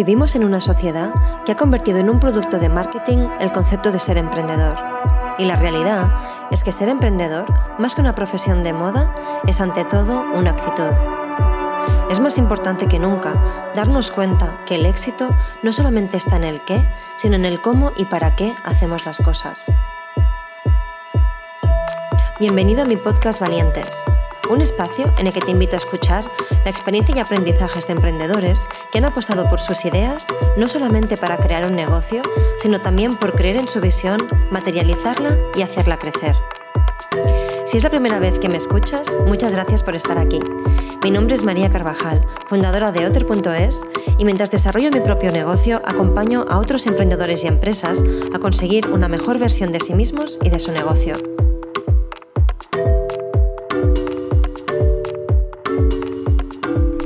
Vivimos en una sociedad que ha convertido en un producto de marketing el concepto de ser emprendedor. Y la realidad es que ser emprendedor, más que una profesión de moda, es ante todo una actitud. Es más importante que nunca darnos cuenta que el éxito no solamente está en el qué, sino en el cómo y para qué hacemos las cosas. Bienvenido a mi podcast Valientes un espacio en el que te invito a escuchar la experiencia y aprendizajes de emprendedores que han apostado por sus ideas, no solamente para crear un negocio, sino también por creer en su visión, materializarla y hacerla crecer. Si es la primera vez que me escuchas, muchas gracias por estar aquí. Mi nombre es María Carvajal, fundadora de Otter.es, y mientras desarrollo mi propio negocio, acompaño a otros emprendedores y empresas a conseguir una mejor versión de sí mismos y de su negocio.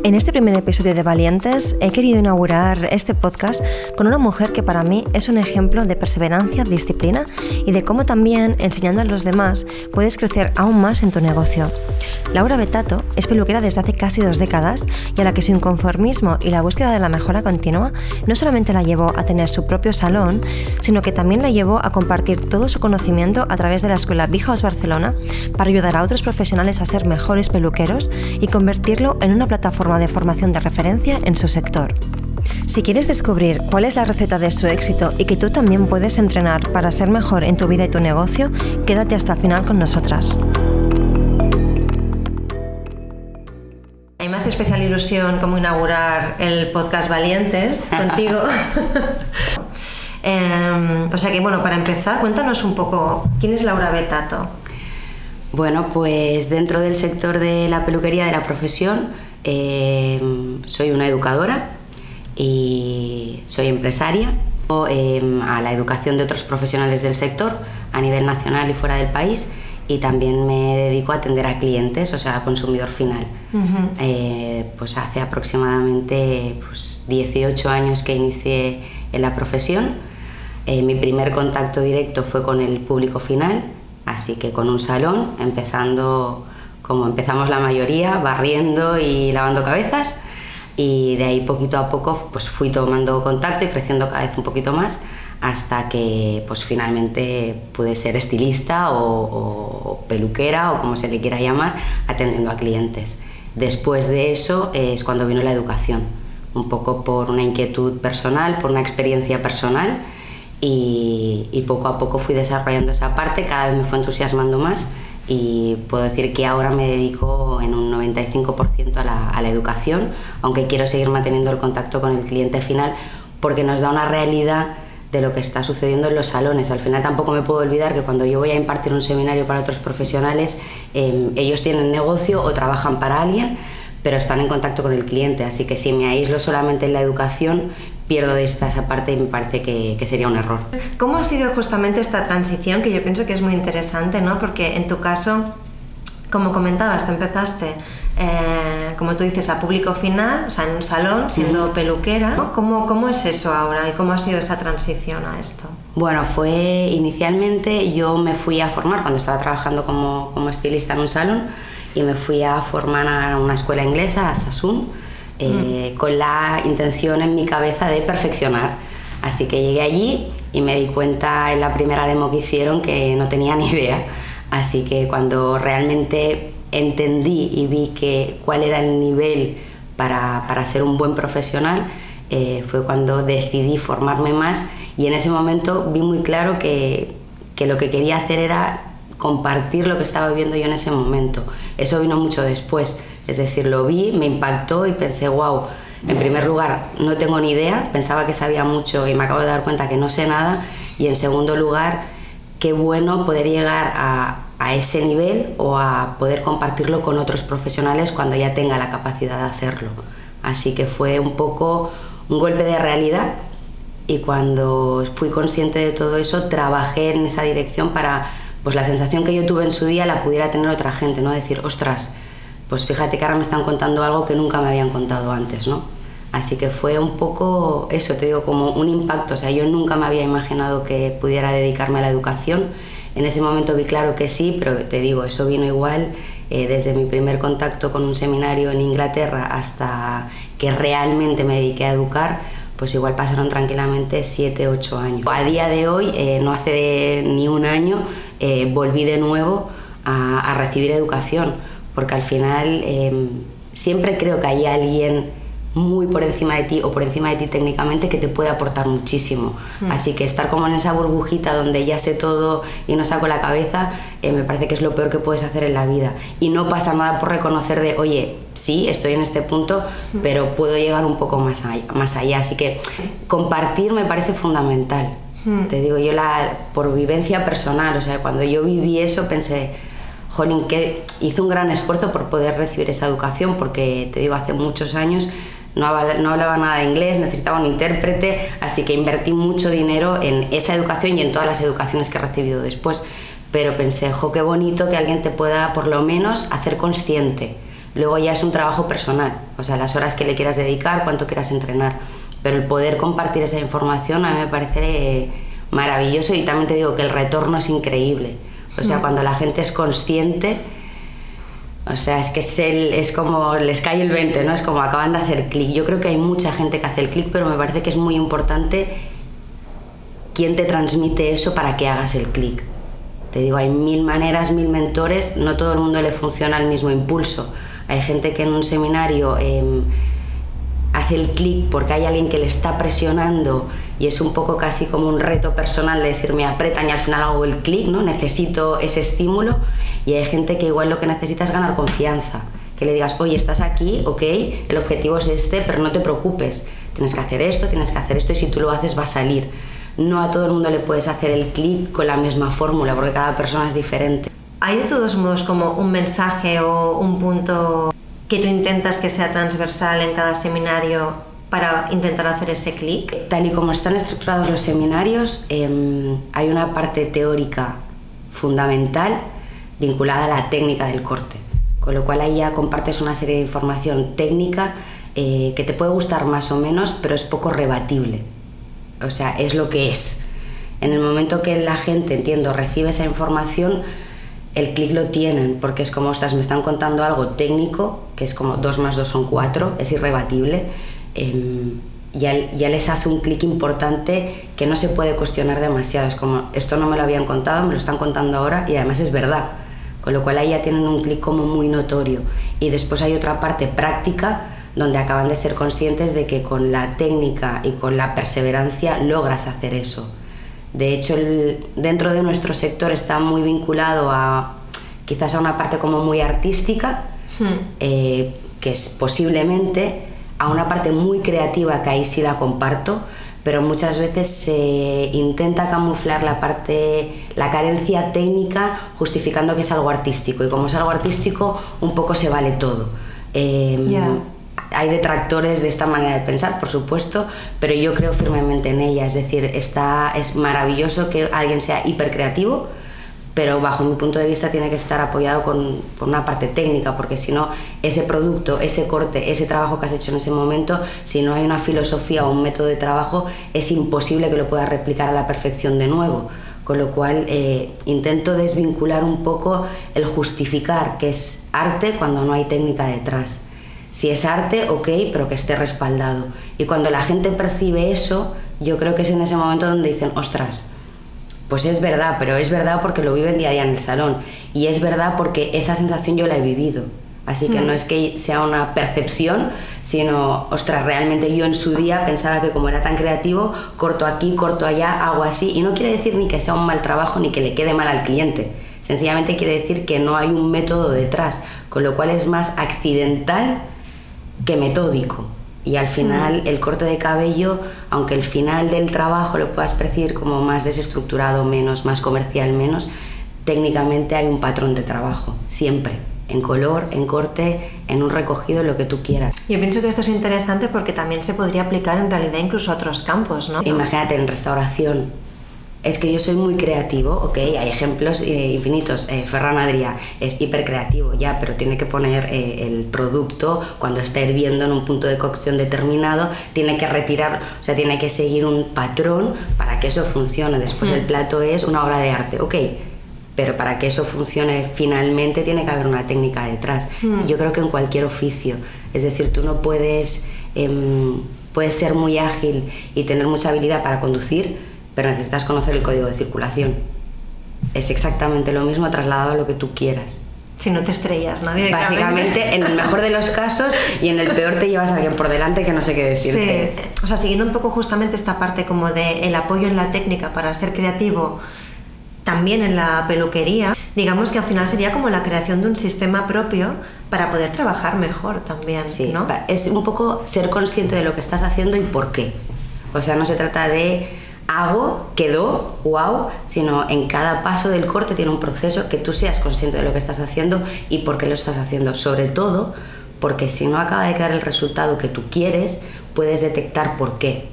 En este primer episodio de Valientes he querido inaugurar este podcast con una mujer que para mí es un ejemplo de perseverancia, disciplina y de cómo también enseñando a los demás puedes crecer aún más en tu negocio. Laura Betato es peluquera desde hace casi dos décadas y a la que su inconformismo y la búsqueda de la mejora continua no solamente la llevó a tener su propio salón, sino que también la llevó a compartir todo su conocimiento a través de la escuela House Barcelona para ayudar a otros profesionales a ser mejores peluqueros y convertirlo en una plataforma de formación de referencia en su sector. Si quieres descubrir cuál es la receta de su éxito y que tú también puedes entrenar para ser mejor en tu vida y tu negocio, quédate hasta el final con nosotras. A mí me hace especial ilusión como inaugurar el podcast Valientes contigo. Em, o sea que bueno, para empezar, cuéntanos un poco, ¿quién es Laura Betato? Bueno, pues dentro del sector de la peluquería de la profesión, Em, soy una educadora y soy empresaria em, a la educación de otros profesionales del sector a nivel nacional y fuera del país y también me dedico a atender a clientes, o sea, a consumidor final. Eh, pues hace aproximadamente pues, 18 años que inicié en la profesión. Eh, mi primer contacto directo fue con el público final, así que con un salón, empezando como empezamos la mayoría, barriendo y lavando cabezas y de ahí poquito a poco pues fui tomando contacto y creciendo cada vez un poquito más hasta que pues finalmente pude ser estilista o, peluquera o como se le quiera llamar atendiendo a clientes. Después de eso es cuando vino la educación, un poco por una inquietud personal, por una experiencia personal y, y poco a poco fui desarrollando esa parte, cada vez me fue entusiasmando más y puedo decir que ahora me dedico en un 95% a la, a la, educación, aunque quiero seguir manteniendo el contacto con el cliente final porque nos da una realidad de lo que está sucediendo en los salones. Al final tampoco me puedo olvidar que cuando yo voy a impartir un seminario para otros profesionales, em, ellos tienen negocio o trabajan para alguien, pero están en contacto con el cliente, así que si me aíslo solamente en la educación, pierdo de esta esa parte y me parece que, que, sería un error. ¿Cómo ha sido justamente esta transición? Que yo pienso que es muy interesante, ¿no? Porque en tu caso, como comentabas, te empezaste, eh, como tú dices, a público final, o sea, en un salón, siendo peluquera. ¿no? ¿Cómo, ¿Cómo es eso ahora y cómo ha sido esa transición a esto? Bueno, fue inicialmente yo me fui a formar cuando estaba trabajando como, como estilista en un salón y me fui a formar a una escuela inglesa, a Sassoon eh, mm. con la intención en mi cabeza de perfeccionar. Así que llegué allí y me di cuenta en la primera demo que hicieron que no tenía ni idea. Así que cuando realmente entendí y vi que cuál era el nivel para, para ser un buen profesional, eh, fue cuando decidí formarme más y en ese momento vi muy claro que, que lo que quería hacer era compartir lo que estaba viviendo yo en ese momento. Eso vino mucho después es decir, lo vi, me impactó y pensé, wow, en primer lugar, no tengo ni idea, pensaba que sabía mucho y me acabo de dar cuenta que no sé nada. Y en segundo lugar, qué bueno poder llegar a, ese nivel o a poder compartirlo con otros profesionales cuando ya tenga la capacidad de hacerlo. Así que fue un poco un golpe de realidad y cuando fui consciente de todo eso, trabajé en esa dirección para pues la sensación que yo tuve en su día la pudiera tener otra gente, no decir, ostras, pues fíjate que ahora me están contando algo que nunca me habían contado antes, ¿no? Así que fue un poco eso, te digo, como un impacto. O sea, yo nunca me había imaginado que pudiera dedicarme a la educación. En ese momento vi claro que sí, pero te digo, eso vino igual eh, desde mi primer contacto con un seminario en Inglaterra hasta que realmente me dediqué a educar, pues igual pasaron tranquilamente 7, 8 años. A día de hoy, eh, no hace ni un año, eh, volví de nuevo a, a, recibir educación, porque al final em, siempre creo que hay alguien muy por encima de ti o por encima de ti técnicamente que te puede aportar muchísimo. Mm. Así que estar como en esa burbujita donde ya sé todo y no saco la cabeza, eh, me parece que es lo peor que puedes hacer en la vida. Y no pasa nada por reconocer de, oye, sí, estoy en este punto, mm. pero puedo llegar un poco más allá, más allá. Así que compartir me parece fundamental. Mm. Te digo, yo la, por vivencia personal, o sea, cuando yo viví eso pensé, jolín, que hice un gran esfuerzo por poder recibir esa educación, porque te digo, hace muchos años no hablaba, nada de inglés, necesitaba un intérprete, así que invertí mucho dinero en esa educación y en todas las educaciones que he recibido después. Pero pensé, jo, qué bonito que alguien te pueda por lo menos hacer consciente. Luego ya es un trabajo personal, o sea, las horas que le quieras dedicar, cuánto quieras entrenar. Pero el poder compartir esa información a mí me parece maravilloso y también te digo que el retorno es increíble. O sea, cuando la gente es consciente, o sea, es que es, el, es como les cae el 20, ¿no? Es como acaban de hacer clic. Yo creo que hay mucha gente que hace el clic, pero me parece que es muy importante quién te transmite eso para que hagas el clic. Te digo, hay mil maneras, mil mentores, no todo el mundo le funciona el mismo impulso. Hay gente que en un seminario em, hace el clic porque hay alguien que le está presionando y es un poco casi como un reto personal de decir me apretan y al final hago el clic, ¿no? Necesito ese estímulo y hay gente que igual lo que necesita es ganar confianza, que le digas, oye, estás aquí, ok, el objetivo es este, pero no te preocupes, tienes que hacer esto, tienes que hacer esto y si tú lo haces va a salir. No a todo el mundo le puedes hacer el clic con la misma fórmula porque cada persona es diferente. ¿Hay de todos modos como un mensaje o un punto que tú intentas que sea transversal en cada seminario para intentar hacer ese clic? Tal y como están estructurados los seminarios, em, hay una parte teórica fundamental vinculada a la técnica del corte, con lo cual ahí ya compartes una serie de información técnica eh, que te puede gustar más o menos, pero es poco rebatible. O sea, es lo que es. En el momento que la gente, entiendo, recibe esa información, el clic lo tienen, porque es como, ostras, me están contando algo técnico, que es como 2 más 2 son 4, es irrebatible Em, ya, ya, les hace un clic importante que no se puede cuestionar demasiado. Es como, esto no me lo habían contado, me lo están contando ahora y además es verdad. Con lo cual ahí ya tienen un clic como muy notorio. Y después hay otra parte práctica donde acaban de ser conscientes de que con la técnica y con la perseverancia logras hacer eso. De hecho, el, dentro de nuestro sector está muy vinculado a quizás a una parte como muy artística, hmm. eh, que es posiblemente a una parte muy creativa que ahí sí la comparto, pero muchas veces se intenta camuflar la parte, la carencia técnica justificando que es algo artístico y como es algo artístico un poco se vale todo. Em, hay detractores de esta manera de pensar, por supuesto, pero yo creo firmemente en ella. Es decir, está, es maravilloso que alguien sea hiper creativo, pero bajo mi punto de vista tiene que estar apoyado con, por una parte técnica, porque si no, ese producto, ese corte, ese trabajo que has hecho en ese momento, si no hay una filosofía o un método de trabajo, es imposible que lo puedas replicar a la perfección de nuevo. Con lo cual eh, intento desvincular un poco el justificar que es arte cuando no hay técnica detrás. Si es arte, ok, pero que esté respaldado. Y cuando la gente percibe eso, yo creo que es en ese momento donde dicen, ostras, pues es verdad, pero es verdad porque lo viven día a día en el salón. Y es verdad porque esa sensación yo la he vivido. Así que no mm. es que sea una percepción, sino, ostras, realmente yo en su día pensaba que como era tan creativo, corto aquí, corto allá, hago así. Y no quiere decir ni que sea un mal trabajo ni que le quede mal al cliente. Sencillamente quiere decir que no hay un método detrás, con lo cual es más accidental que metódico y al final mm. el corte de cabello, aunque el final del trabajo lo puedas percibir como más desestructurado, menos, más comercial, menos, técnicamente hay un patrón de trabajo, siempre, en color, en corte, en un recogido, lo que tú quieras. Yo pienso que esto es interesante porque también se podría aplicar en realidad incluso a otros campos, ¿no? Imagínate en restauración, es que yo soy muy creativo, ok, hay ejemplos eh, infinitos. Eh, Ferran Adrià es hiper creativo ya, pero tiene que poner eh, el producto cuando está hirviendo en un punto de cocción determinado, tiene que retirar, o sea, tiene que seguir un patrón para que eso funcione. Después el plato es una obra de arte, ok, pero para que eso funcione finalmente tiene que haber una técnica detrás. Yo creo que en cualquier oficio, es decir, tú no puedes em, puedes ser muy ágil y tener mucha habilidad para conducir, pero necesitas conocer el código de circulación. Es exactamente lo mismo trasladado a lo que tú quieras. Si no te estrellas, ¿no? Básicamente, en el mejor de los casos y en el peor te llevas a alguien por delante que no sé qué decirte. Sí. O sea, siguiendo un poco justamente esta parte como de el apoyo en la técnica para ser creativo, también en la peluquería, digamos que al final sería como la creación de un sistema propio para poder trabajar mejor también, sí, ¿no? Es un poco ser consciente de lo que estás haciendo y por qué. O sea, no se trata de hago, quedó, wow, sino en cada paso del corte tiene un proceso que tú seas consciente de lo que estás haciendo y por qué lo estás haciendo. Sobre todo porque si no acaba de quedar el resultado que tú quieres, puedes detectar por qué.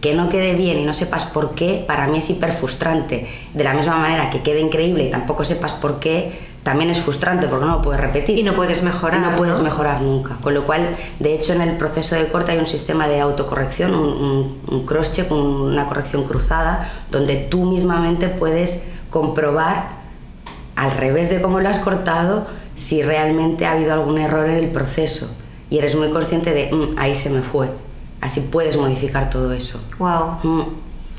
Que no quede bien y no sepas por qué, para mí es hiper frustrante. De la misma manera que quede increíble y tampoco sepas por qué, también es frustrante porque no lo puedes repetir. Y no puedes mejorar. no puedes mejorar nunca. Con lo cual, de hecho, en el proceso de corte hay un sistema de autocorrección, un, un, cross-check, una corrección cruzada, donde tú mismamente puedes comprobar, al revés de cómo lo has cortado, si realmente ha habido algún error en el proceso. Y eres muy consciente de, mm, ahí se me fue. Así puedes modificar todo eso. Wow.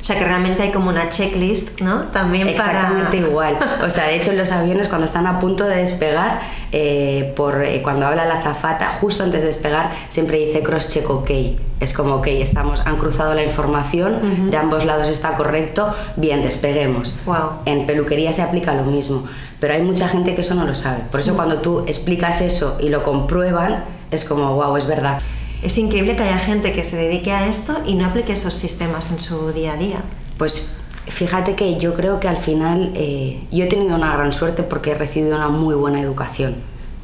O sea que realmente hay como una checklist, ¿no? También Exactamente igual. O sea, de hecho en los aviones cuando están a punto de despegar, eh, por, eh, cuando habla la zafata, justo antes de despegar, siempre dice cross-check OK. Es como, ok, estamos, han cruzado la información, de ambos lados está correcto, bien, despeguemos. Wow. En peluquería se aplica lo mismo, pero hay mucha gente que eso no lo sabe. Por eso cuando tú explicas eso y lo comprueban, es como, wow, es verdad. Es increíble que haya gente que se dedique a esto y no aplique esos sistemas en su día a día. Pues fíjate que yo creo que al final eh, yo he tenido una gran suerte porque he recibido una muy buena educación.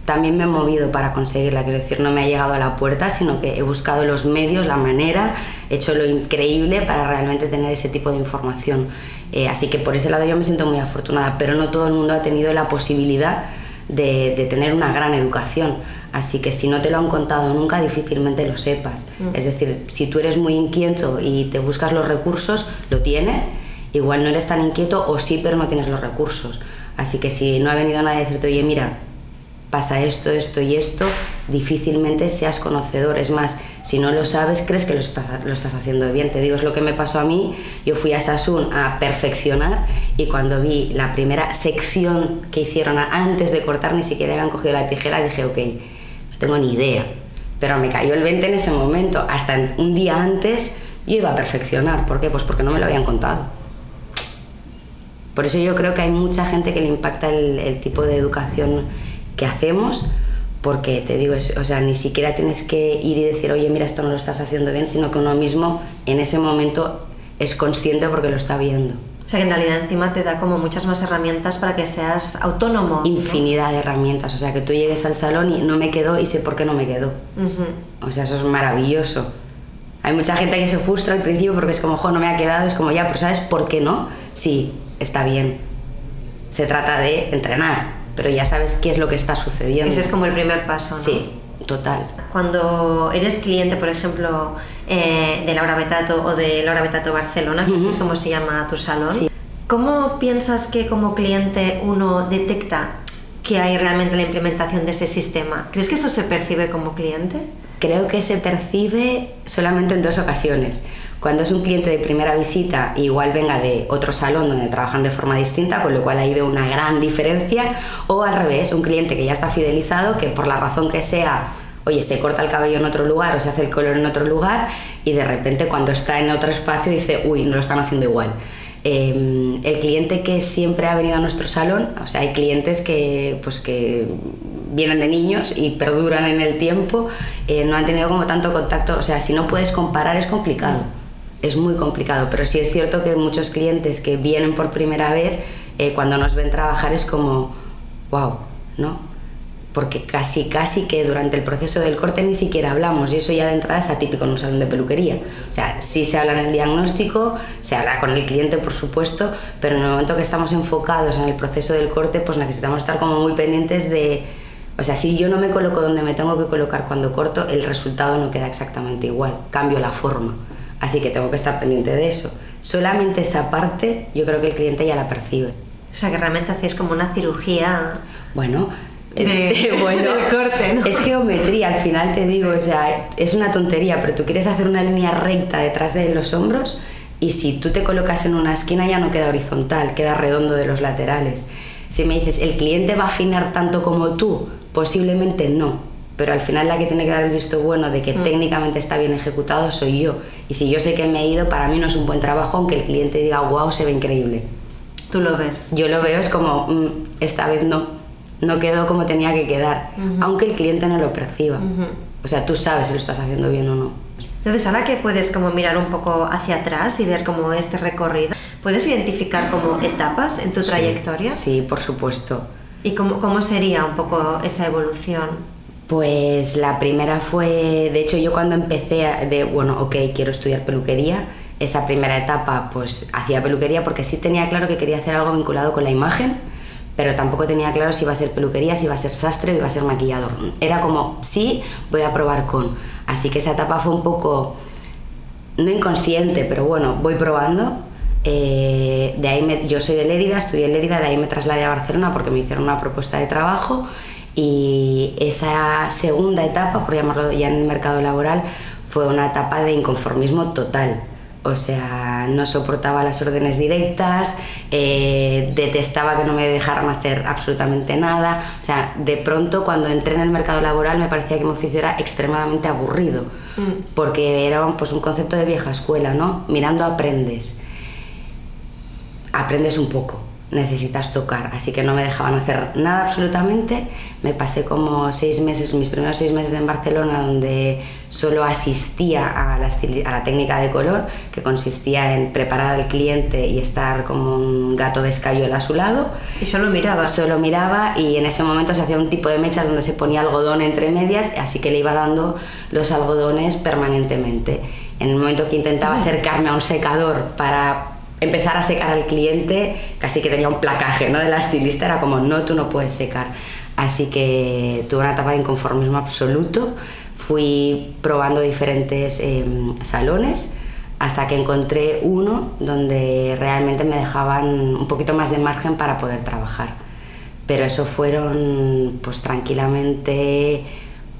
También me he movido para conseguirla, quiero decir, no me ha llegado a la puerta, sino que he buscado los medios, la manera, he hecho lo increíble para realmente tener ese tipo de información. Eh, así que por ese lado yo me siento muy afortunada, pero no todo el mundo ha tenido la posibilidad de, de tener una gran educación Así que si no te lo han contado nunca, difícilmente lo sepas. Mm. Es decir, si tú eres muy inquieto y te buscas los recursos, lo tienes. Igual no eres tan inquieto o sí, pero no tienes los recursos. Así que si no ha venido nadie a decirte, oye, mira, pasa esto, esto y esto, difícilmente seas conocedor. Es más, si no lo sabes, crees que lo estás, lo estás haciendo bien. Te digo, es lo que me pasó a mí. Yo fui a Sasun a perfeccionar y cuando vi la primera sección que hicieron antes de cortar, ni siquiera habían cogido la tijera, dije, ok, tengo ni idea. Pero me cayó el 20 en ese momento. Hasta un día antes yo iba a perfeccionar. ¿Por qué? Pues porque no me lo habían contado. Por eso yo creo que hay mucha gente que le impacta el, tipo de educación que hacemos, porque te digo, o sea, ni siquiera tienes que ir y decir, oye, mira, esto no lo estás haciendo bien, sino que uno mismo en ese momento es consciente porque lo está viendo. O sea que en realidad encima te da como muchas más herramientas para que seas autónomo. Infinidad de herramientas. O sea que tú llegues al salón y no me quedó y sé por qué no me quedó. O sea, eso es maravilloso. Hay mucha gente que se frustra al principio porque es como, jo, no me ha quedado. Es como, ya, pero ¿sabes por qué no? Sí, está bien. Se trata de entrenar, pero ya sabes qué es lo que está sucediendo. Ese es como el primer paso, ¿no? Sí, total. Cuando eres cliente, por ejemplo, eh, de Laura Betato o de Laura Betato Barcelona, que es como se llama tu salón, ¿cómo piensas que como cliente uno detecta que hay realmente la implementación de ese sistema? ¿Crees que eso se percibe como cliente? Creo que se percibe solamente en dos ocasiones. Cuando es un cliente de primera visita, igual venga de otro salón donde trabajan de forma distinta, con lo cual ahí veo una gran diferencia, o al revés, un cliente que ya está fidelizado, que por la razón que sea oye, se corta el cabello en otro lugar o se hace el color en otro lugar y de repente cuando está en otro espacio dice, uy, no lo están haciendo igual. Em, el cliente que siempre ha venido a nuestro salón, o sea, hay clientes que, pues, que vienen de niños y perduran en el tiempo, eh, no han tenido como tanto contacto, o sea, si no puedes comparar es complicado, es muy complicado, pero sí es cierto que muchos clientes que vienen por primera vez, eh, cuando nos ven trabajar es como, wow, ¿no? Porque casi casi que durante el proceso del corte ni siquiera hablamos y eso ya de entrada es atípico en un salón de peluquería. O sea, sí se habla en el diagnóstico, se habla con el cliente por supuesto, pero en el momento que estamos enfocados en el proceso del corte pues necesitamos estar como muy pendientes de... O sea, si yo no me coloco donde me tengo que colocar cuando corto, el resultado no queda exactamente igual, cambio la forma. Así que tengo que estar pendiente de eso. Solamente esa parte yo creo que el cliente ya la percibe. O sea, que realmente hacéis como una cirugía. Bueno, de, bueno, del corte, ¿no? Es geometría, al final te digo, o sea, es una tontería, pero tú quieres hacer una línea recta detrás de los hombros y si tú te colocas en una esquina ya no queda horizontal, queda redondo de los laterales. Si me dices, ¿el cliente va a afinar tanto como tú? Posiblemente no, pero al final la que tiene que dar el visto bueno de que mm. técnicamente está bien ejecutado soy yo. Y si yo sé que me he ido, para mí no es un buen trabajo, aunque el cliente diga, wow, se ve increíble. Tú lo ves. Yo lo veo, es como, mm, esta vez no, no quedó como tenía que quedar, aunque el cliente no lo perciba. O sea, tú sabes si lo estás haciendo bien o no. Entonces, ahora que puedes como mirar un poco hacia atrás y ver como este recorrido, ¿puedes identificar como etapas en tu trayectoria? Sí, por supuesto. ¿Y cómo, cómo sería un poco esa evolución? Pues la primera fue, de hecho yo cuando empecé de, bueno, ok, quiero estudiar peluquería, esa primera etapa pues hacía peluquería porque sí tenía claro que quería hacer algo vinculado con la imagen, pero tampoco tenía claro si iba a ser peluquería, si iba a ser sastre o iba a ser maquillador. Era como, sí, voy a probar con. Así que esa etapa fue un poco, no inconsciente, pero bueno, voy probando. Eh, de ahí yo soy de Lérida, estudié en Lérida, de ahí me trasladé a Barcelona porque me hicieron una propuesta de trabajo y esa segunda etapa, por llamarlo ya en el mercado laboral, fue una etapa de inconformismo total o sea, no soportaba las órdenes directas, eh, detestaba que no me dejaran hacer absolutamente nada. O sea, de pronto cuando entré en el mercado laboral me parecía que mi oficio era extremadamente aburrido, mm. porque era pues, un concepto de vieja escuela, ¿no? Mirando aprendes. Aprendes un poco necesitas tocar, así que no me dejaban hacer nada absolutamente. Me pasé como seis meses, mis primeros seis meses en Barcelona, donde solo asistía a la, a la técnica de color, que consistía en preparar al cliente y estar como un gato de escayuela a su lado. ¿Y solo miraba? Solo miraba y en ese momento se hacía un tipo de mechas donde se ponía algodón entre medias, así que le iba dando los algodones permanentemente. En el momento que intentaba acercarme a un secador para empezar a secar al cliente, casi que tenía un placaje ¿no? de la estilista, era como, no, tú no puedes secar. Así que tuve una etapa de inconformismo absoluto, fui probando diferentes em, salones hasta que encontré uno donde realmente me dejaban un poquito más de margen para poder trabajar. Pero eso fueron pues tranquilamente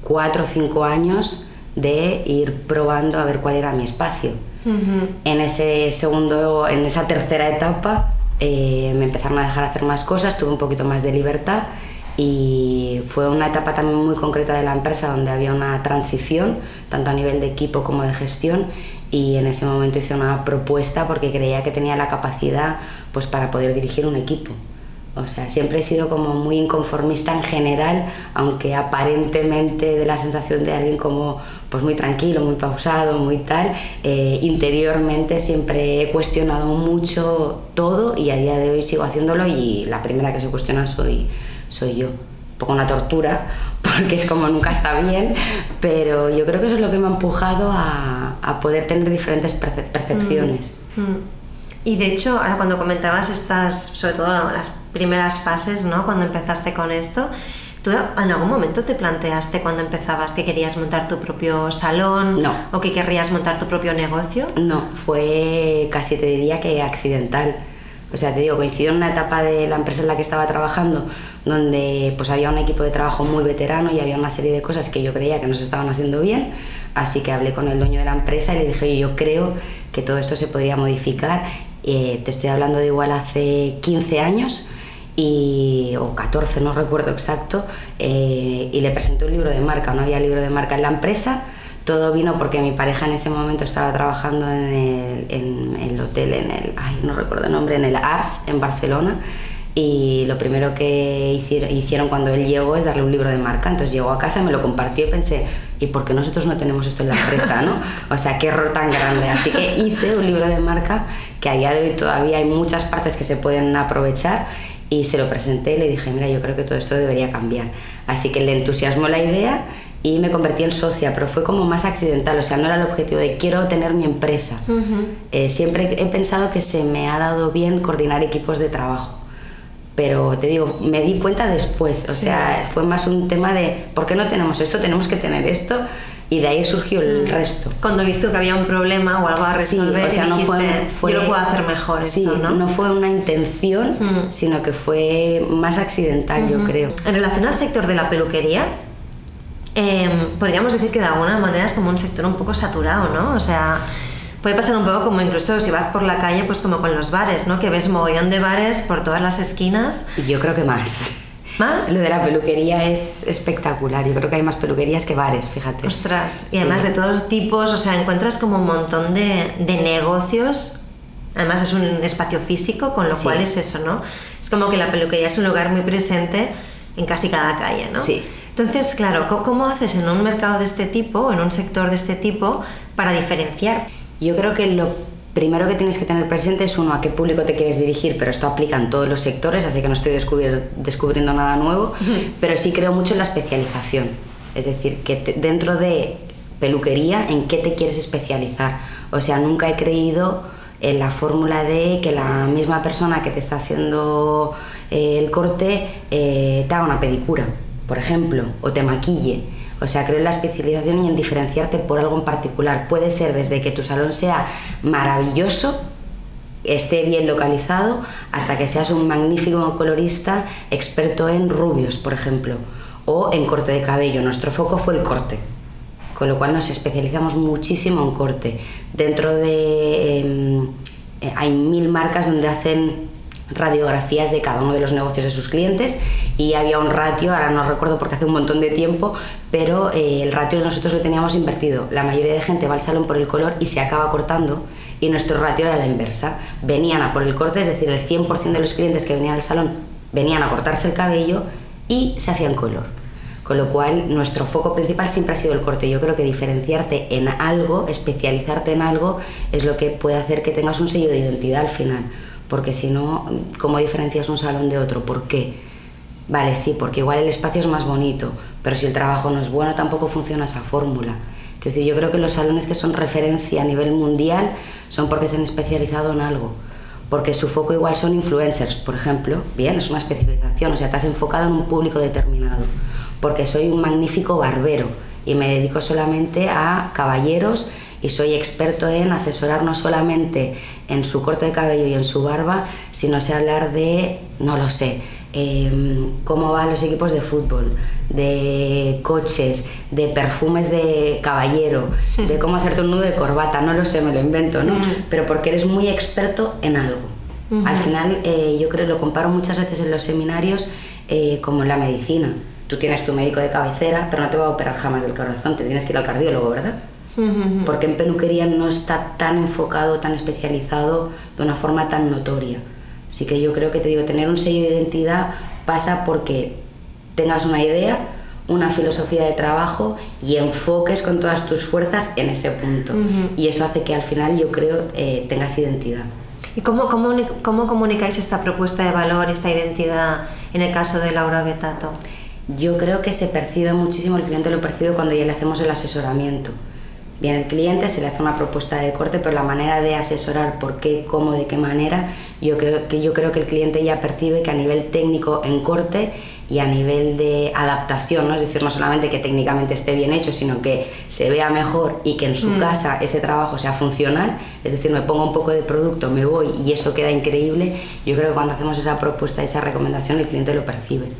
cuatro o cinco años de ir probando a ver cuál era mi espacio en ese segundo, en esa tercera etapa, eh, me empezaron a dejar hacer más cosas, tuve un poquito más de libertad y fue una etapa también muy concreta de la empresa donde había una transición, tanto a nivel de equipo como de gestión y en ese momento hice una propuesta porque creía que tenía la capacidad pues, para poder dirigir un equipo. O sea, siempre he sido como muy inconformista en general, aunque aparentemente de la sensación de alguien como pues muy tranquilo, muy pausado, muy tal. Eh, interiormente siempre he cuestionado mucho todo y a día de hoy sigo haciéndolo y la primera que se cuestiona soy, soy yo. Poco una tortura porque es como nunca está bien, pero yo creo que eso es lo que me ha empujado a, a poder tener diferentes percepciones. Mm, mm. Y de hecho, ahora cuando comentabas estas, sobre todo las primeras fases, ¿no? Cuando empezaste con esto, ¿Tú en algún momento te planteaste cuando empezabas que querías montar tu propio salón? No. ¿O que querrías montar tu propio negocio? No, fue casi te diría que accidental. O sea, te digo, coincidió en una etapa de la empresa en la que estaba trabajando, donde pues había un equipo de trabajo muy veterano y había una serie de cosas que yo creía que no se estaban haciendo bien. Así que hablé con el dueño de la empresa y le dije, yo creo que todo esto se podría modificar eh, te estoy hablando de igual hace 15 años y, o 14, no recuerdo exacto, eh, y le presenté un libro de marca, no había libro de marca en la empresa. Todo vino porque mi pareja en ese momento estaba trabajando en el, hotel, en el, ay, no recuerdo el nombre, en el Ars, en Barcelona, y lo primero que hicieron cuando él llegó es darle un libro de marca. Entonces llegó a casa, me lo compartió y pensé, ¿y por qué nosotros no tenemos esto en la empresa? ¿no? O sea, qué error tan grande. Así que hice un libro de marca que a día de hoy todavía hay muchas partes que se pueden aprovechar y se lo presenté y le dije, mira, yo creo que todo esto debería cambiar. Así que le entusiasmó la idea y me convertí en socia, pero fue como más accidental, o sea, no era el objetivo de quiero tener mi empresa. Eh, siempre he pensado que se me ha dado bien coordinar equipos de trabajo pero te digo, me di cuenta después, o sea, fue más un tema de, ¿por qué no tenemos esto? Tenemos que tener esto. y de ahí surgió el resto. Cuando viste que había un problema o algo a Sí, resolver, o sea, no dijiste, fue, fue- yo lo puedo hacer mejor sí, esto, ¿no? fue una intención, sino que fue más accidental, yo creo. En relación al sector de la peluquería, em, podríamos decir que de alguna manera es como un sector un poco saturado, ¿no? O sea, puede pasar un poco como incluso si vas por la calle, pues como con los bares, ¿no? Que ves mogollón de bares por todas las esquinas. Yo creo que más. ¿Más? Lo de la peluquería es espectacular. Yo creo que hay más peluquerías que bares, fíjate. Ostras, y Sí. además de todos tipos, o sea, encuentras como un montón de, de negocios. Además es un espacio físico, con lo Sí. cual es eso, ¿no? Es como que la peluquería es un lugar muy presente en casi cada calle, ¿no? Sí. Entonces, claro, ¿cómo, haces en un mercado de este tipo, en un sector de este tipo, para diferenciar? Yo creo que lo primero que tienes que tener presente es uno, a qué público te quieres dirigir, pero esto aplica en todos los sectores, así que no estoy descubrir- descubriendo nada nuevo, pero sí creo mucho en la especialización. Es decir, que te- dentro de peluquería, ¿en qué te quieres especializar? O sea, nunca he creído en la fórmula de que la misma persona que te está haciendo eh, el corte eh, te haga una pedicura, por ejemplo, o te maquille. O sea, creo en la especialización y en diferenciarte por algo en particular. Puede ser desde que tu salón sea maravilloso, esté bien localizado, hasta que seas un magnífico colorista experto en rubios, por ejemplo, o en corte de cabello. Nuestro foco fue el corte, con lo cual nos especializamos muchísimo en corte. Dentro de... em, eh, hay mil marcas donde hacen radiografías de cada uno de los negocios de sus clientes y había un ratio, ahora no recuerdo porque hace un montón de tiempo, pero eh, el ratio nosotros lo teníamos invertido. La mayoría de gente va al salón por el color y se acaba cortando y nuestro ratio era la inversa. Venían a por el corte, es decir, el 100% de los clientes que venían al salón venían a cortarse el cabello y se hacían color. Con lo cual, nuestro foco principal siempre ha sido el corte. Yo creo que diferenciarte en algo, especializarte en algo, es lo que puede hacer que tengas un sello de identidad al final. Porque si no, ¿cómo diferencias un salón de otro? ¿Por qué? Vale, sí, porque igual el espacio es más bonito, pero si el trabajo no es bueno, tampoco funciona esa fórmula. Quiero decir, yo creo que los salones que son referencia a nivel mundial son porque se han especializado en algo. Porque su foco igual son influencers, por ejemplo. Bien, es una especialización, o sea, te has enfocado en un público determinado. Porque soy un magnífico barbero y me dedico solamente a caballeros y soy experto en asesorar no solamente en su corte de cabello y en su barba, sino sé hablar de, no lo sé, em, cómo van los equipos de fútbol, de coches, de perfumes de caballero, de cómo hacerte un nudo de corbata, no lo sé, me lo invento, ¿no? Pero porque eres muy experto en algo. Al final, eh, yo creo lo comparo muchas veces en los seminarios eh, como en la medicina. Tú tienes tu médico de cabecera, pero no te va a operar jamás del corazón, te tienes que ir al cardiólogo, ¿verdad? Porque en peluquería no está tan enfocado, tan especializado, de una forma tan notoria. Así que yo creo que te digo, tener un sello de identidad pasa porque tengas una idea, una filosofía de trabajo y enfoques con todas tus fuerzas en ese punto. Y eso hace que al final yo creo eh, tengas identidad. ¿Y cómo, cómo, cómo comunicáis esta propuesta de valor, esta identidad en el caso de Laura Betato? Yo creo que se percibe muchísimo, el cliente lo percibe cuando ya le hacemos el asesoramiento. Bien, el cliente se le hace una propuesta de corte, pero la manera de asesorar por qué, cómo, de qué manera, yo creo, que yo creo que el cliente ya percibe que a nivel técnico en corte y a nivel de adaptación, ¿no? es decir, no solamente que técnicamente esté bien hecho, sino que se vea mejor y que en su casa ese trabajo sea funcional, es decir, me pongo un poco de producto, me voy y eso queda increíble, yo creo que cuando hacemos esa propuesta, esa recomendación, el cliente lo percibe.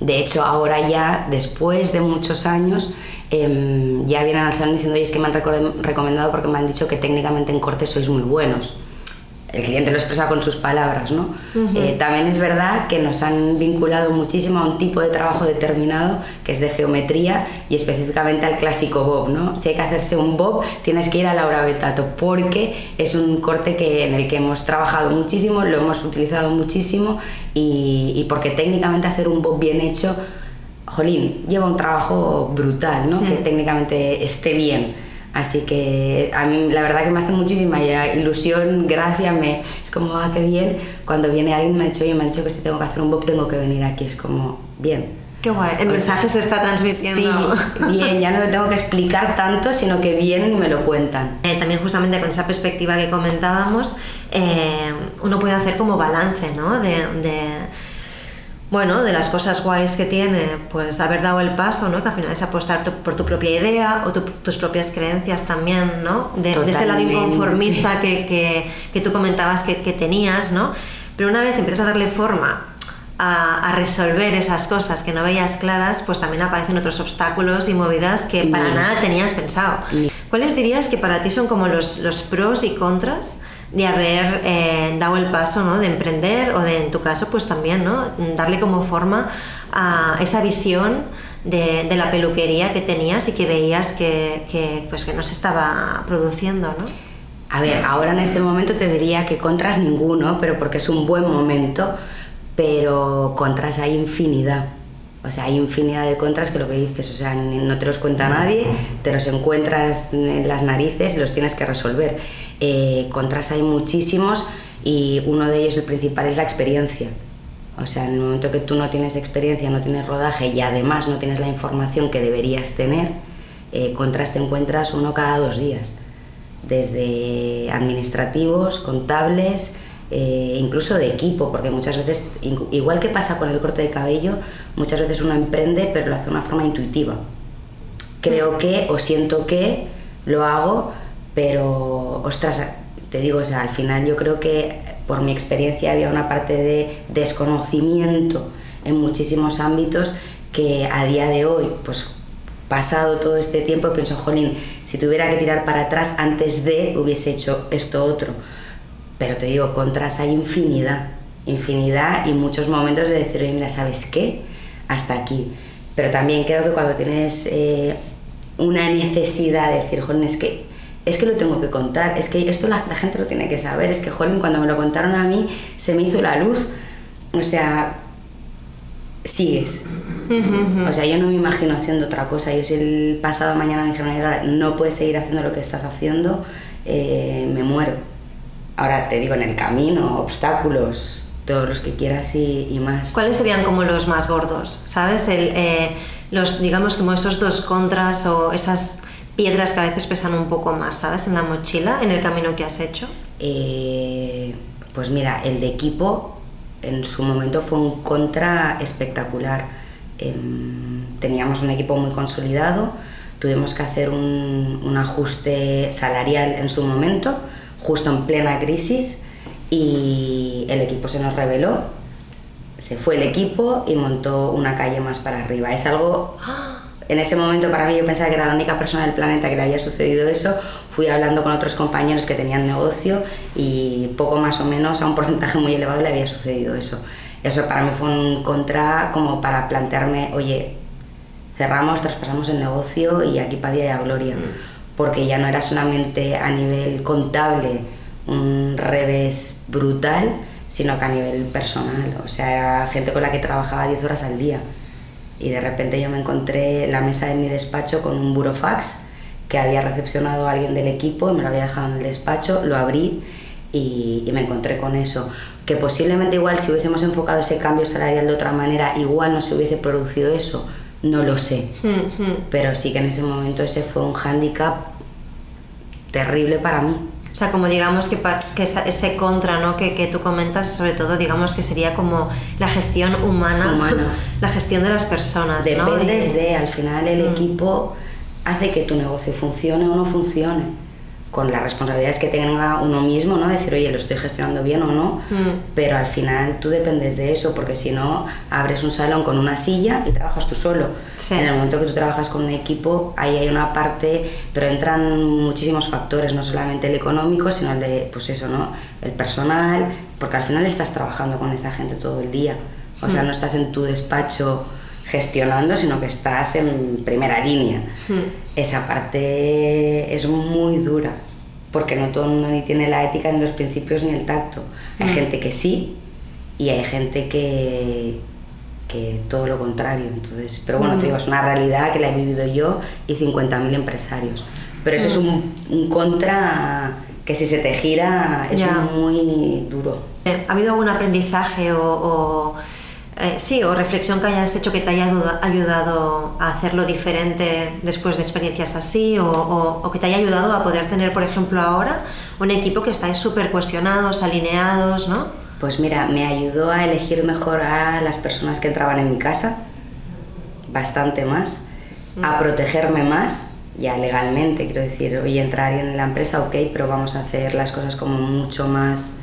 De hecho, ahora ya, después de muchos años, eh, ya vienen al salón diciendo, oye, es que me han recomendado porque me han dicho que técnicamente en corte sois muy buenos. El cliente lo expresa con sus palabras, ¿no? Uh -huh. eh, también es verdad que nos han vinculado muchísimo a un tipo de trabajo determinado, que es de geometría y específicamente al clásico bob, ¿no? Si hay que hacerse un bob, tienes que ir a Laura Betato, porque es un corte que, en el que hemos trabajado muchísimo, lo hemos utilizado muchísimo y, y porque técnicamente hacer un bob bien hecho, jolín, lleva un trabajo brutal, ¿no? -huh. Que técnicamente esté bien. Así que a mí la verdad que me hace muchísima ilusión, gracia, me, es como, ah, qué bien. Cuando viene alguien me ha dicho, oye, me ha dicho que si tengo que hacer un bob tengo que venir aquí, es como, bien. Qué guay, el mensaje se está transmitiendo. Sí, bien, ya no lo tengo que explicar tanto, sino que vienen y me lo cuentan. Eh, también justamente con esa perspectiva que comentábamos, eh, uno puede hacer como balance, ¿no? De, de bueno, de las cosas guays que tiene, pues haber dado el paso, ¿no? Que al final es apostar por tu propia idea o tus propias creencias también, ¿no? De, ese lado inconformista que, que, tú comentabas que, que, tenías, ¿no? Pero una vez empiezas a darle forma a, resolver esas cosas que no veías claras, pues también aparecen otros obstáculos y movidas que para nada tenías pensado. ¿Cuáles dirías que para ti son como los, los pros y contras? De haber eh, dado el paso ¿no? de emprender o de en tu caso pues también ¿no? darle como forma a esa visión de, de la peluquería que tenías y que veías que, que, pues, que no se estaba produciendo ¿no? A ver, ahora en este momento te diría que contras ninguno, pero porque es un buen momento, pero contras hay infinidad. O sea, hay infinidad de contras que lo que dices, o sea, no te los cuenta nadie, te los encuentras en las narices y los tienes que resolver. Eh, contras hay muchísimos y uno de ellos, el principal, es la experiencia. O sea, en el momento que tú no tienes experiencia, no tienes rodaje y además no tienes la información que deberías tener, eh, contras te encuentras uno cada dos días. Desde administrativos, contables, eh, incluso de equipo, porque muchas veces, igual que pasa con el corte de cabello, muchas veces uno emprende pero lo hace de una forma intuitiva. Creo que o siento que lo hago, pero ostras, te digo, o sea, al final yo creo que por mi experiencia había una parte de desconocimiento en muchísimos ámbitos que a día de hoy, pues pasado todo este tiempo, pienso, jolín, si tuviera que tirar para atrás antes de hubiese hecho esto otro pero te digo, contras hay infinidad, infinidad y muchos momentos de decir, oye, mira, ¿sabes qué? Hasta aquí. Pero también creo que cuando tienes eh, una necesidad de decir, jolín, es que, es que lo tengo que contar, es que esto la, gente lo tiene que saber, es que, jolín, cuando me lo contaron a mí se me hizo la luz. O sea, sigues. O sea, yo no me imagino haciendo otra cosa. Yo si el pasado mañana me dijeron, no puedes seguir haciendo lo que estás haciendo, eh, me muero ahora te digo, en el camino, obstáculos, todos los que quieras y, más. ¿Cuáles serían como los más gordos? ¿Sabes? El, eh, los, digamos, como esos dos contras o esas piedras que a veces pesan un poco más, ¿sabes? En la mochila, en el camino que has hecho. Eh, pues mira, el de equipo en su momento fue un contra espectacular. Em, teníamos un equipo muy consolidado, tuvimos que hacer un, un ajuste salarial en su momento justo en plena crisis y el equipo se nos reveló, se fue el equipo y montó una calle más para arriba. Es algo, en ese momento para mí yo pensaba que era la única persona del planeta que le había sucedido eso, fui hablando con otros compañeros que tenían negocio y poco más o menos a un porcentaje muy elevado le había sucedido eso. Eso para mí fue un contra como para plantearme, oye, cerramos, traspasamos el negocio y aquí para día y a gloria. Mm porque ya no era solamente a nivel contable un revés brutal, sino que a nivel personal. O sea, era gente con la que trabajaba 10 horas al día. Y de repente yo me encontré en la mesa de mi despacho con un burofax que había recepcionado a alguien del equipo y me lo había dejado en el despacho, lo abrí y, y, me encontré con eso. Que posiblemente igual si hubiésemos enfocado ese cambio salarial de otra manera, igual no se hubiese producido eso, no lo sé. Pero sí que en ese momento ese fue un hándicap terrible para mí. O sea, como digamos que, que ese contra ¿no? que, que, tú comentas, sobre todo, digamos que sería como la gestión humana, la gestión de las personas. Dependes de, al final el mm. equipo hace que tu negocio funcione o no funcione con las responsabilidades que tenga uno mismo, ¿no? Decir, oye, lo estoy gestionando bien o no, mm. pero al final tú dependes de eso, porque si no, abres un salón con una silla y trabajas tú solo. En el momento que tú trabajas con un equipo, ahí hay una parte, pero entran muchísimos factores, no solamente el económico, sino el de, pues eso, ¿no? El personal, porque al final estás trabajando con esa gente todo el día. O sea, mm. no estás en tu despacho gestionando, sino que estás en primera línea. Hmm. Esa parte es muy dura, porque no todo el mundo ni tiene la ética, ni los principios, ni el tacto. Hay hmm. gente que sí y hay gente que, que todo lo contrario. Entonces, pero bueno, te hmm. digo, es una realidad que la he vivido yo y 50.000 empresarios. Pero eso es un, contra que si se te gira es muy duro. ¿Ha habido algún aprendizaje o eh, sí, o reflexión que hayas hecho que te haya ayudado a hacerlo diferente después de experiencias así, o, que te haya ayudado a poder tener, por ejemplo, ahora un equipo que estáis súper cuestionados, alineados, ¿no? Pues mira, me ayudó a elegir mejor a las personas que entraban en mi casa, bastante más, a mm. protegerme más, ya legalmente, quiero decir, oye, entra alguien en la empresa, ok, pero vamos a hacer las cosas como mucho más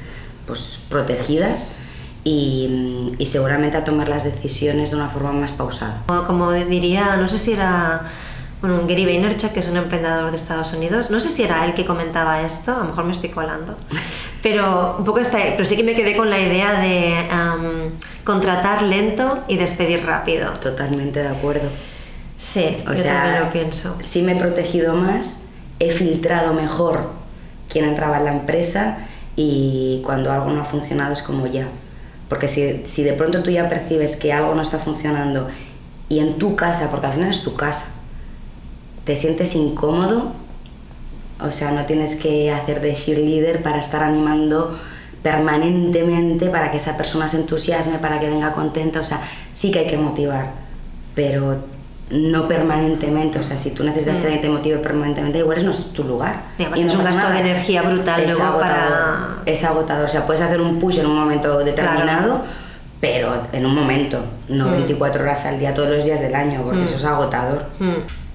pues, protegidas y, y, seguramente a tomar las decisiones de una forma más pausada. Como diría, no sé si era bueno, Gary Vaynerchuk, que es un emprendedor de Estados Unidos, no sé si era él que comentaba esto, a lo mejor me estoy colando, pero un poco está, pero sí que me quedé con la idea de contratar lento y despedir rápido. Totalmente de acuerdo. Sí, o yo sea, también lo pienso. Sí me he protegido más, he filtrado mejor quién entraba en la empresa y cuando algo no ha funcionado es como ya. Porque si, si de pronto tú ya percibes que algo no está funcionando y en tu casa, porque al final es tu casa, te sientes incómodo, o sea, no tienes que hacer de cheerleader para estar animando permanentemente para que esa persona se entusiasme, para que venga contenta, o sea, sí que hay que motivar, pero no permanentemente, o sea, si tú necesitas que mm. alguien te motive permanentemente, igual no es tu lugar. Y, no es un gasto de energía brutal es agotador, para... Es agotador, o sea, puedes hacer un push en un momento determinado, pero en un momento, no 24 mm. horas al día todos los días del año, porque mm. eso es agotador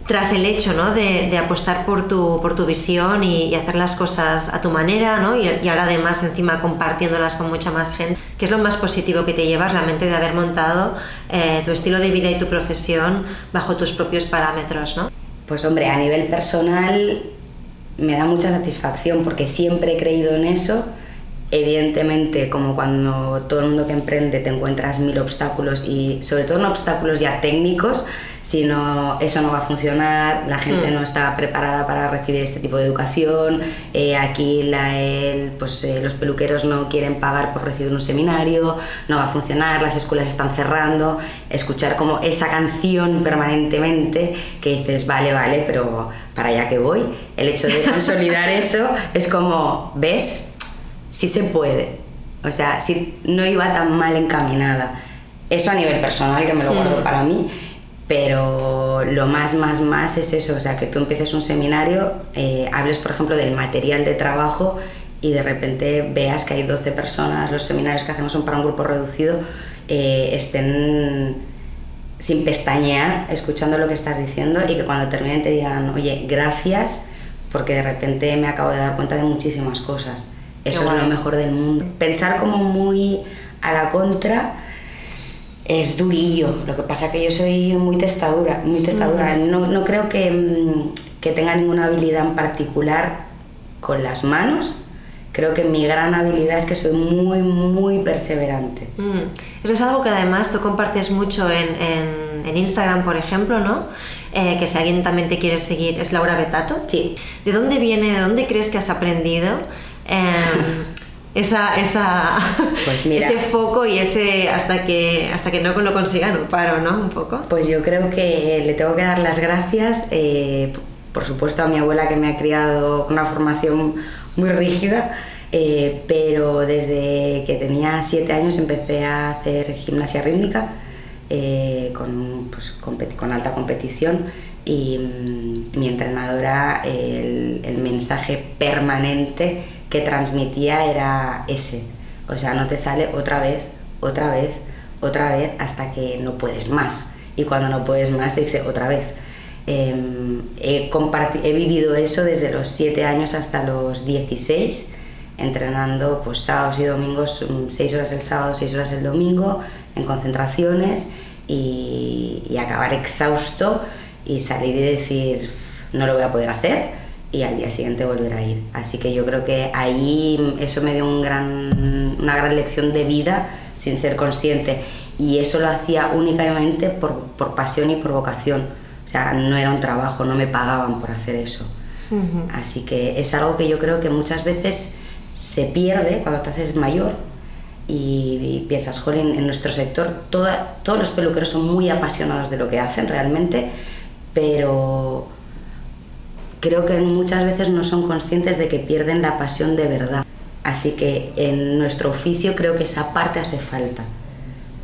tras el hecho ¿no? de, de, apostar por tu, por tu visión y, hacer las cosas a tu manera, ¿no? y, ahora además encima compartiéndolas con mucha más gente, ¿qué es lo más positivo que te llevas realmente de haber montado eh, tu estilo de vida y tu profesión bajo tus propios parámetros? ¿no? Pues hombre, a nivel personal me da mucha satisfacción porque siempre he creído en eso. Evidentemente, como cuando todo el mundo que emprende te encuentras mil obstáculos y sobre todo no obstáculos ya técnicos, si no, eso no va a funcionar, la gente mm. no está preparada para recibir este tipo de educación, eh, aquí la, pues, eh, los peluqueros no quieren pagar por recibir un seminario, no va a funcionar, las escuelas están cerrando, escuchar como esa canción permanentemente que dices, vale, vale, pero para allá que voy, el hecho de consolidar eso es como, ¿ves? Sí se puede, o sea, si no iba tan mal encaminada. Eso a nivel personal, que me lo guardo mm. para mí pero lo más, más, más es eso, o sea, que tú empieces un seminario, eh, hables, por ejemplo, del material de trabajo y de repente veas que hay 12 personas, los seminarios que hacemos son para un grupo reducido, eh, estén sin pestañear, escuchando lo que estás diciendo y que cuando terminen te digan, oye, gracias, porque de repente me acabo de dar cuenta de muchísimas cosas. Eso es lo mejor del mundo. Pensar como muy a la contra es durillo. Lo que pasa es que yo soy muy testadura, muy testadura. No, no creo que, mm, que, tenga ninguna habilidad en particular con las manos. Creo que mi gran habilidad es que soy muy, muy perseverante. Mm. Eso es algo que además tú compartes mucho en, en, en Instagram, por ejemplo, ¿no? Eh, que si alguien también te quiere seguir, es Laura Betato. Sí. ¿De dónde viene, de dónde crees que has aprendido? Em, esa, esa pues ese foco y ese hasta que hasta que no lo consiga no paro, ¿no? Un poco. Pues yo creo que le tengo que dar las gracias, eh, por supuesto a mi abuela que me ha criado con una formación muy rígida, eh, pero desde que tenía siete años empecé a hacer gimnasia rítmica eh, con, pues, con, alta competición y mm, mi entrenadora el, el mensaje permanente transmitía era ese. O sea, no te sale otra vez, otra vez, otra vez hasta que no puedes más. Y cuando no puedes más te dice otra vez. Em, he, vivido eso desde los 7 años hasta los 16, entrenando pues sábados y domingos, 6 horas el sábado, 6 horas el domingo, en concentraciones y acabar exhausto y salir y decir no lo voy a poder hacer y al día siguiente volver a ir. Así que yo creo que ahí eso me dio un gran, una gran lección de vida sin ser consciente y eso lo hacía únicamente por, por, pasión y por vocación. O sea, no era un trabajo, no me pagaban por hacer eso. Así que es algo que yo creo que muchas veces se pierde cuando te haces mayor y, piensas, jolín, en nuestro sector toda, todos los peluqueros son muy apasionados de lo que hacen realmente, pero creo que muchas veces no son conscientes de que pierden la pasión de verdad. Así que en nuestro oficio creo que esa parte hace falta.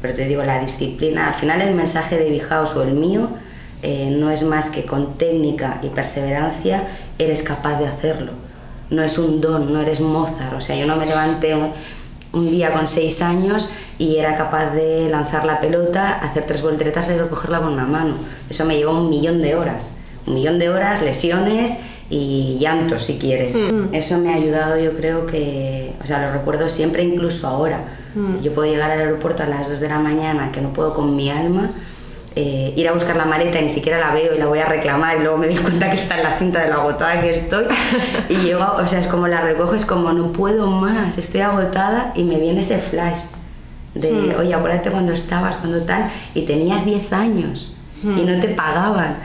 Pero te digo, la disciplina, al final el mensaje de Bijaos o el mío eh, no es más que con técnica y perseverancia eres capaz de hacerlo. No es un don, no eres Mozart. O sea, yo no me levanté un día con seis años y era capaz de lanzar la pelota, hacer tres volteretas y recogerla con una mano. Eso me llevó un millón de horas. Un millón de horas, lesiones y llantos si quieres. Mm. Eso me ha ayudado, yo creo que, o sea, lo recuerdo siempre, incluso ahora. Mm. Yo puedo llegar al aeropuerto a las 2 de la mañana, que no puedo con mi alma, eh, ir a buscar la maleta y ni siquiera la veo y la voy a reclamar y luego me doy cuenta que está en la cinta de la agotada que estoy y llego, o sea, es como la recojo, es como no puedo más, estoy agotada y me viene ese flash de, Mm. oye, acuérdate cuando estabas, cuando tal, y tenías 10 años y no te pagaban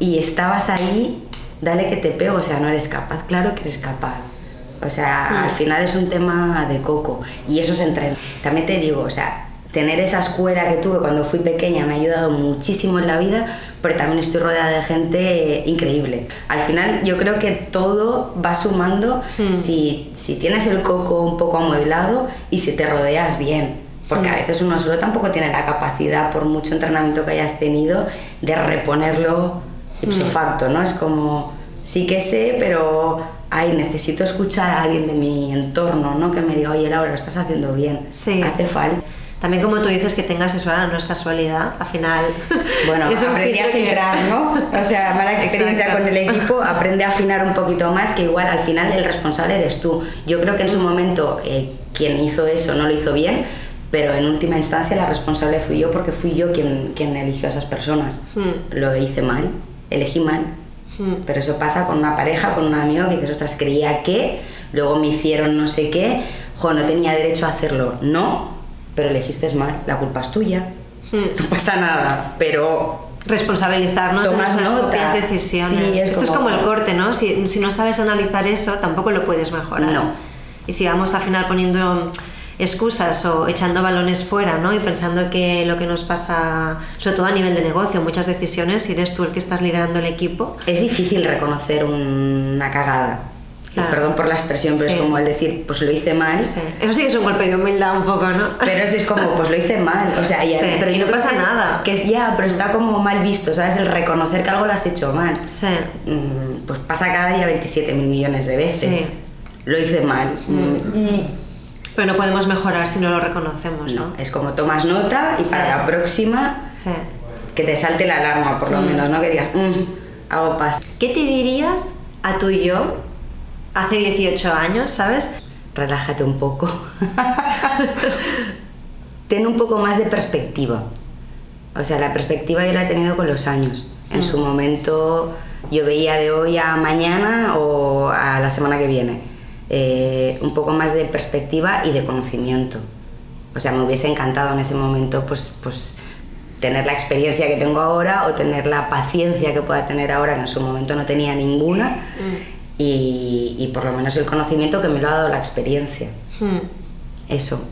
y estabas ahí, dale que te pego, o sea, no eres capaz, claro que eres capaz. O sea, al final es un tema de coco y eso se entrena. También te digo, o sea, tener esa escuela que tuve cuando fui pequeña me ha ayudado muchísimo en la vida, pero también estoy rodeada de gente increíble. Al final yo creo que todo va sumando si, si tienes el coco un poco amueblado y si te rodeas bien. Porque a veces uno solo tampoco tiene la capacidad, por mucho entrenamiento que hayas tenido, de reponerlo ipso facto, ¿no? Es como, sí que sé, pero ay, necesito escuchar a alguien de mi entorno, ¿no? Que me diga, oye, Laura, lo estás haciendo bien. Sí. Hace falta. También como tú dices que tengas eso ahora no es casualidad, al final Bueno, es aprendí a que- filtrar, ¿no? O sea, mala experiencia Exacto. con el equipo, aprende a afinar un poquito más, que igual al final el responsable eres tú. Yo creo que en su momento eh, quien hizo eso no lo hizo bien, pero en última instancia la responsable fui yo porque fui yo quien, quien eligió a esas personas. Hmm. Lo hice mal, elegí mal. Hmm. Pero eso pasa con una pareja, con un amigo que dices, ostras, creía que, luego me hicieron no sé qué, jo, no tenía derecho a hacerlo. No, pero elegiste mal, la culpa es tuya. Hmm. No pasa nada, pero responsabilizarnos de nuestras nota. propias decisiones. Sí, es Esto es como- como el corte, ¿no? Si, si no sabes analizar eso, tampoco lo puedes mejorar. No. Y si vamos al final poniendo excusas o echando balones fuera, ¿no? Y pensando que lo que nos pasa, sobre todo a nivel de negocio, muchas decisiones, si eres tú el que estás liderando el equipo, es difícil reconocer una cagada. Claro. Perdón por la expresión, pero Sí. es como el decir, pues lo hice mal. sí. eso sí que es un golpe de humildad un poco, ¿no? Pero eso es como, pues lo hice mal. O sea, y- Sí, pero y no pasa que es- nada. Que es ya, pero está como mal visto, ¿sabes? El reconocer que algo lo has hecho mal. Sí. Mm, Pues pasa cada día 27 mil millones de veces. Sí. Lo hice mal. Mm, Pero no podemos mejorar si no lo reconocemos, ¿no? No, es como tomas nota y Sí. para la próxima Sí. que te salte la alarma, por lo menos, ¿no? Que digas, "Mm, algo pasa. ¿Qué te dirías a tu yo hace 18 años, sabes? relájate un poco. Ten un poco más de perspectiva. O sea, la perspectiva yo la he tenido con los años. En su momento yo veía de hoy a mañana o a la semana que viene. Eh, un poco más de perspectiva y de conocimiento. O sea, me hubiese encantado en ese momento pues, pues tener la experiencia que tengo ahora o tener la paciencia que pueda tener ahora, que en su momento no tenía ninguna, y, y por lo menos el conocimiento que me lo ha dado la experiencia. Hmm. Eso,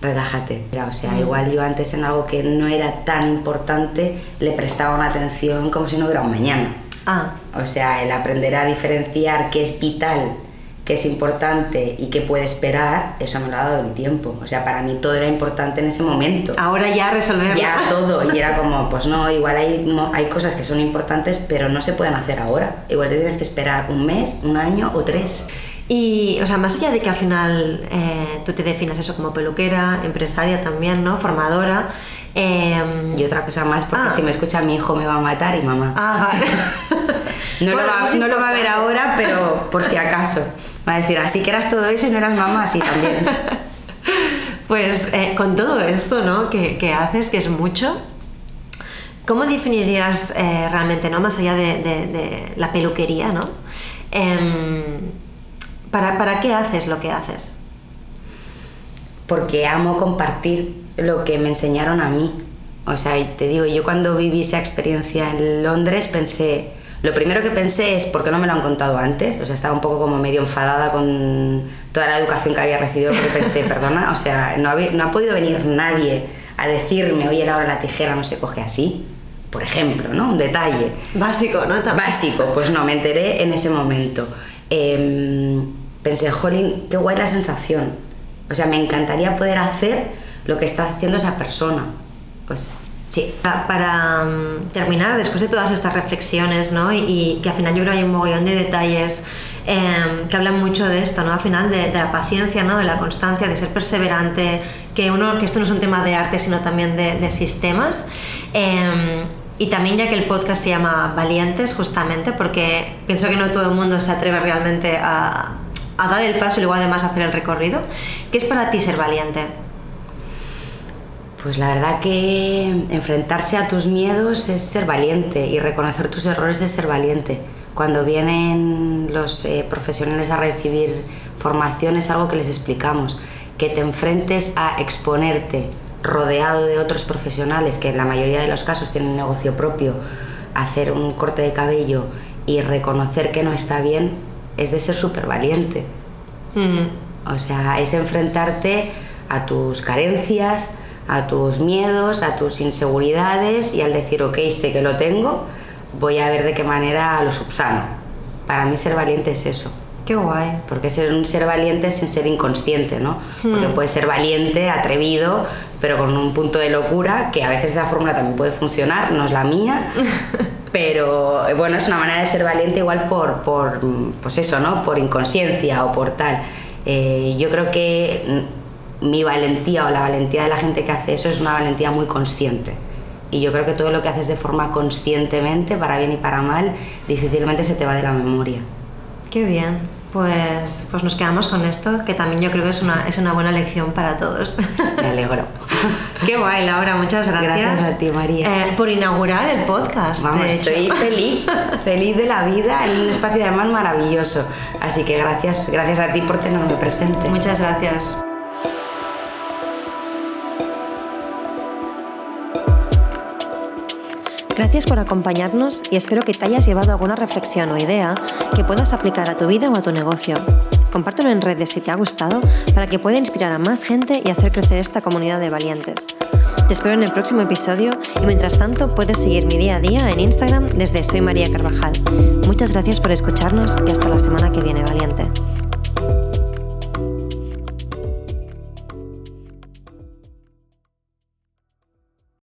relájate. O sea, igual yo antes en algo que no era tan importante le prestaba una atención como si no hubiera un mañana. Ah, O sea, el aprender a diferenciar qué es vital, qué es importante y qué puede esperar, eso me lo ha dado el tiempo. O sea, para mí todo era importante en ese momento. ahora ya resolverlo. Ya todo, y era como, pues no, igual hay, hay cosas que son importantes, pero no se pueden hacer ahora. Igual te tienes que esperar un mes, un año o tres. Y, o sea, más allá de que al final eh, tú te definas eso como peluquera, empresaria también, ¿no? Formadora. em, Y otra cosa más, porque Ah. si me escucha mi hijo me va a matar y mamá. Ah, vale. No, Bueno, lo va, eso es no lo va a ver ahora, pero por si acaso. Va a decir, así que eras todo eso y no eras mamá, sí también. Pues eh, con todo esto, ¿no? Que, que haces, que es mucho, ¿cómo definirías eh, realmente, ¿no? Más allá de, de- de la peluquería, ¿no? Em, ¿para, ¿Para qué haces lo que haces? Porque amo compartir lo que me enseñaron a mí. O sea, y te digo, yo cuando viví esa experiencia en Londres pensé, lo primero que pensé es, ¿por qué no me lo han contado antes? O sea, estaba un poco como medio enfadada con toda la educación que había recibido porque pensé, perdona, o sea, no, había- no ha podido venir nadie a decirme, oye, Laura, la tijera no se coge así. Por ejemplo, ¿no? Un detalle. Básico, ¿no? También. Básico, pues no, me enteré en ese momento. Em, pensé, jolín, qué guay la sensación. O sea, me encantaría poder hacer lo que está haciendo esa persona. Pues sí. Pa- Para mm, terminar, después de todas estas reflexiones, ¿no? Y, y que al final yo creo que hay un mogollón de detalles em, que hablan mucho de esto, ¿no? Al final de, la paciencia, ¿no? De la constancia, de ser perseverante, que, uno, que esto no es un tema de arte, sino también de, sistemas. Em, y también ya que el podcast se llama Valientes, justamente, porque pienso que no todo el mundo se atreve realmente a, a dar el paso y luego además hacer el recorrido. ¿Qué es para ti ser valiente? Pues la verdad que enfrentarse a tus miedos es ser valiente y reconocer tus errores es ser valiente. Cuando vienen los eh, profesionales a recibir formación es algo que les explicamos, que te enfrentes a exponerte rodeado de otros profesionales que en la mayoría de los casos tienen un negocio propio, hacer un corte de cabello y reconocer que no está bien, es de ser súper valiente. Mm. O sea, es enfrentarte a tus carencias, a tus miedos, a tus inseguridades y al decir, ok, sé que lo tengo, voy a ver de qué manera lo subsano. Para mí ser valiente es eso. Qué guay. Porque ser un ser valiente sin ser inconsciente, ¿no? Porque hmm. puede ser valiente, atrevido, pero con un punto de locura, que a veces esa fórmula también puede funcionar, no es la mía. pero bueno, es una manera de ser valiente igual por, por pues eso, ¿no? Por inconsciencia o por tal. Eh, yo creo que mi valentía o la valentía de la gente que hace eso es una valentía muy consciente. Y yo creo que todo lo que haces de forma conscientemente, para bien y para mal, difícilmente se te va de la memoria. Qué bien. Pues, pues nos quedamos con esto, que también yo creo que es una, es una buena lección para todos. Me alegro. Qué guay, Laura, muchas gracias. Gracias a ti, María. Eh, por inaugurar el podcast. Vamos, estoy feliz, feliz de la vida en un espacio además maravilloso. Así que gracias, gracias a ti por tenerme presente. Muchas gracias. Gracias por acompañarnos y espero que te hayas llevado alguna reflexión o idea que puedas aplicar a tu vida o a tu negocio. Compártelo en redes si te ha gustado para que pueda inspirar a más gente y hacer crecer esta comunidad de valientes. Te espero en el próximo episodio y mientras tanto puedes seguir mi día a día en Instagram desde Soy María Carvajal. Muchas gracias por escucharnos y hasta la semana que viene, valiente.